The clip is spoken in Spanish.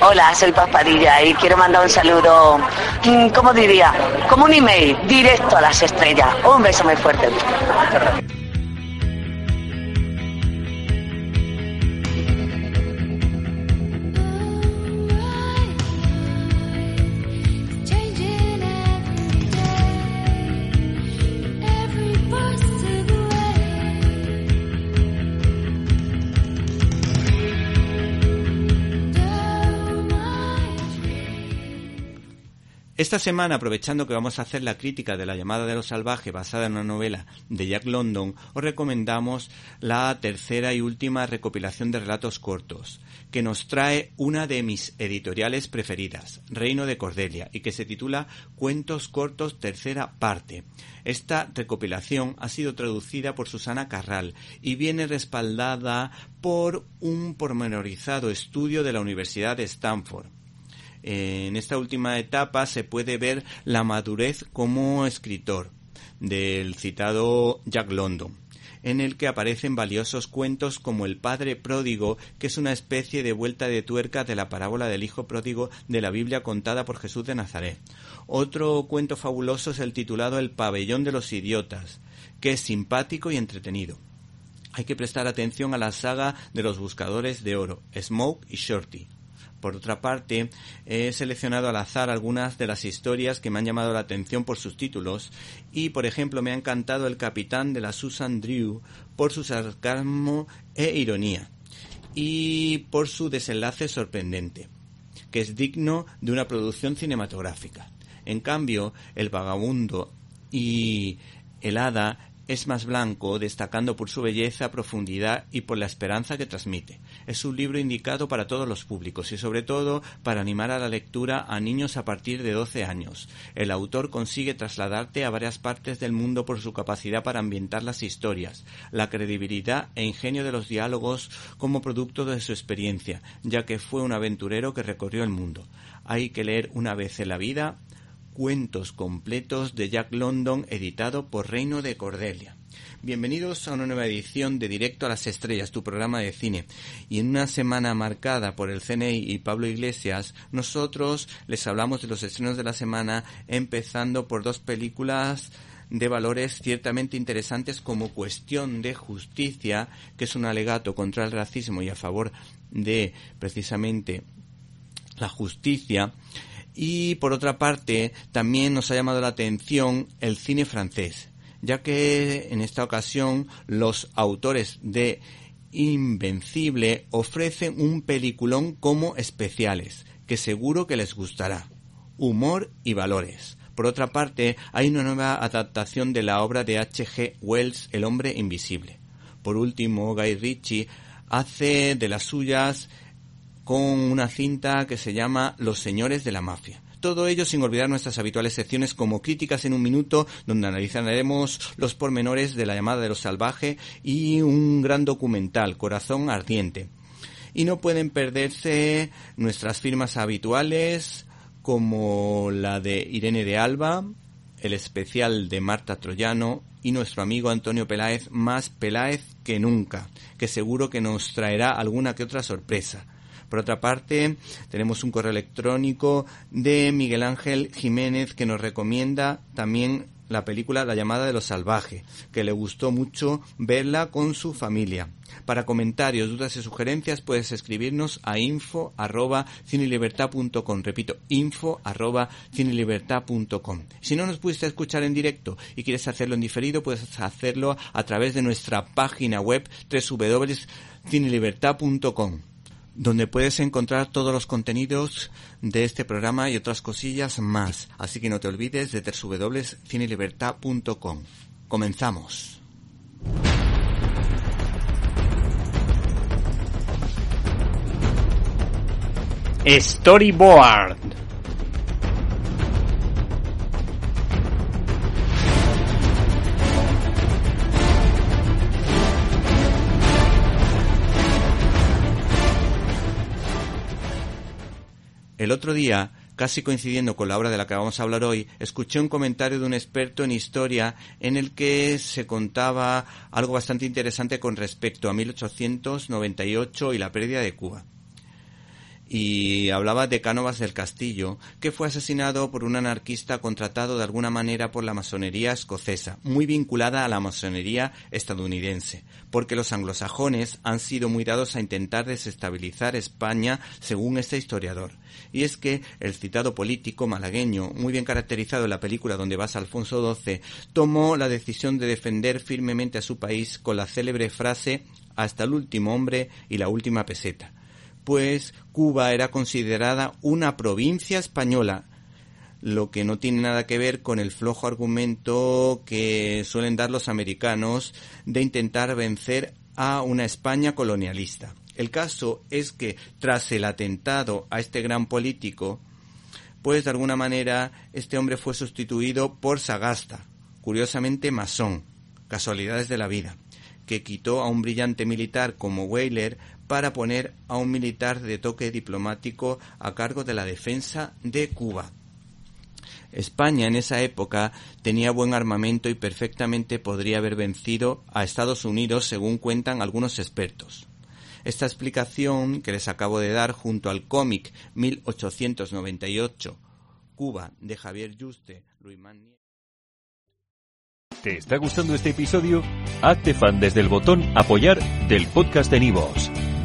Hola, soy Paspadilla y quiero mandar un saludo, mm, ¿cómo diría? Como un email, directo a las estrellas. Un beso muy fuerte. Esta semana, aprovechando que vamos a hacer la crítica de La llamada de los salvajes basada en una novela de Jack London, os recomendamos la tercera y última recopilación de relatos cortos, que nos trae una de mis editoriales preferidas, Reino de Cordelia, y que se titula Cuentos cortos tercera parte. Esta recopilación ha sido traducida por Susana Carral y viene respaldada por un pormenorizado estudio de la Universidad de Stanford en esta última etapa se puede ver la madurez como escritor del citado Jack London en el que aparecen valiosos cuentos como El Padre Pródigo, que es una especie de vuelta de tuerca de la parábola del Hijo Pródigo de la Biblia contada por Jesús de Nazaret. Otro cuento fabuloso es el titulado El Pabellón de los Idiotas, que es simpático y entretenido. Hay que prestar atención a la saga de los buscadores de oro, Smoke y Shorty. Por otra parte, he seleccionado al azar algunas de las historias que me han llamado la atención por sus títulos y, por ejemplo, me ha encantado El Capitán de la Susan Drew por su sarcasmo e ironía y por su desenlace sorprendente, que es digno de una producción cinematográfica. En cambio, El Vagabundo y El Hada es más blanco, destacando por su belleza, profundidad y por la esperanza que transmite. Es un libro indicado para todos los públicos y sobre todo para animar a la lectura a niños a partir de 12 años. El autor consigue trasladarte a varias partes del mundo por su capacidad para ambientar las historias, la credibilidad e ingenio de los diálogos como producto de su experiencia, ya que fue un aventurero que recorrió el mundo. Hay que leer una vez en la vida Cuentos completos de Jack London editado por Reino de Cordelia. Bienvenidos a una nueva edición de Directo a las Estrellas, tu programa de cine. Y en una semana marcada por el CNI y Pablo Iglesias, nosotros les hablamos de los estrenos de la semana, empezando por dos películas de valores ciertamente interesantes como Cuestión de Justicia, que es un alegato contra el racismo y a favor de precisamente la justicia, y por otra parte, también nos ha llamado la atención el cine francés, ya que en esta ocasión los autores de Invencible ofrecen un peliculón como especiales, que seguro que les gustará. Humor y valores. Por otra parte, hay una nueva adaptación de la obra de H.G. Wells, El hombre invisible. Por último, Guy Ritchie hace de las suyas con una cinta que se llama Los Señores de la Mafia. Todo ello sin olvidar nuestras habituales secciones como Críticas en un Minuto, donde analizaremos los pormenores de la llamada de los salvajes y un gran documental, Corazón Ardiente. Y no pueden perderse nuestras firmas habituales, como la de Irene de Alba, el especial de Marta Troyano y nuestro amigo Antonio Peláez, más Peláez que nunca, que seguro que nos traerá alguna que otra sorpresa. Por otra parte, tenemos un correo electrónico de Miguel Ángel Jiménez que nos recomienda también la película La llamada de los salvajes, que le gustó mucho verla con su familia. Para comentarios, dudas y sugerencias puedes escribirnos a info arroba Repito, info arroba Si no nos pudiste escuchar en directo y quieres hacerlo en diferido, puedes hacerlo a través de nuestra página web www.cinelibertad.com donde puedes encontrar todos los contenidos de este programa y otras cosillas más. Así que no te olvides de www.cinelibertad.com. Comenzamos. Storyboard. El otro día, casi coincidiendo con la obra de la que vamos a hablar hoy, escuché un comentario de un experto en historia en el que se contaba algo bastante interesante con respecto a 1898 y la pérdida de Cuba y hablaba de Cánovas del Castillo, que fue asesinado por un anarquista contratado de alguna manera por la masonería escocesa, muy vinculada a la masonería estadounidense, porque los anglosajones han sido muy dados a intentar desestabilizar España, según este historiador. Y es que el citado político malagueño, muy bien caracterizado en la película donde vas Alfonso XII, tomó la decisión de defender firmemente a su país con la célebre frase hasta el último hombre y la última peseta pues Cuba era considerada una provincia española, lo que no tiene nada que ver con el flojo argumento que suelen dar los americanos de intentar vencer a una España colonialista. El caso es que tras el atentado a este gran político, pues de alguna manera este hombre fue sustituido por Sagasta, curiosamente masón, casualidades de la vida, que quitó a un brillante militar como Weyler para poner a un militar de toque diplomático a cargo de la defensa de Cuba. España en esa época tenía buen armamento y perfectamente podría haber vencido a Estados Unidos según cuentan algunos expertos. Esta explicación que les acabo de dar junto al cómic 1898 Cuba de Javier Juste, Luis ¿Te está gustando este episodio? Hazte fan desde el botón apoyar del podcast de Nivos.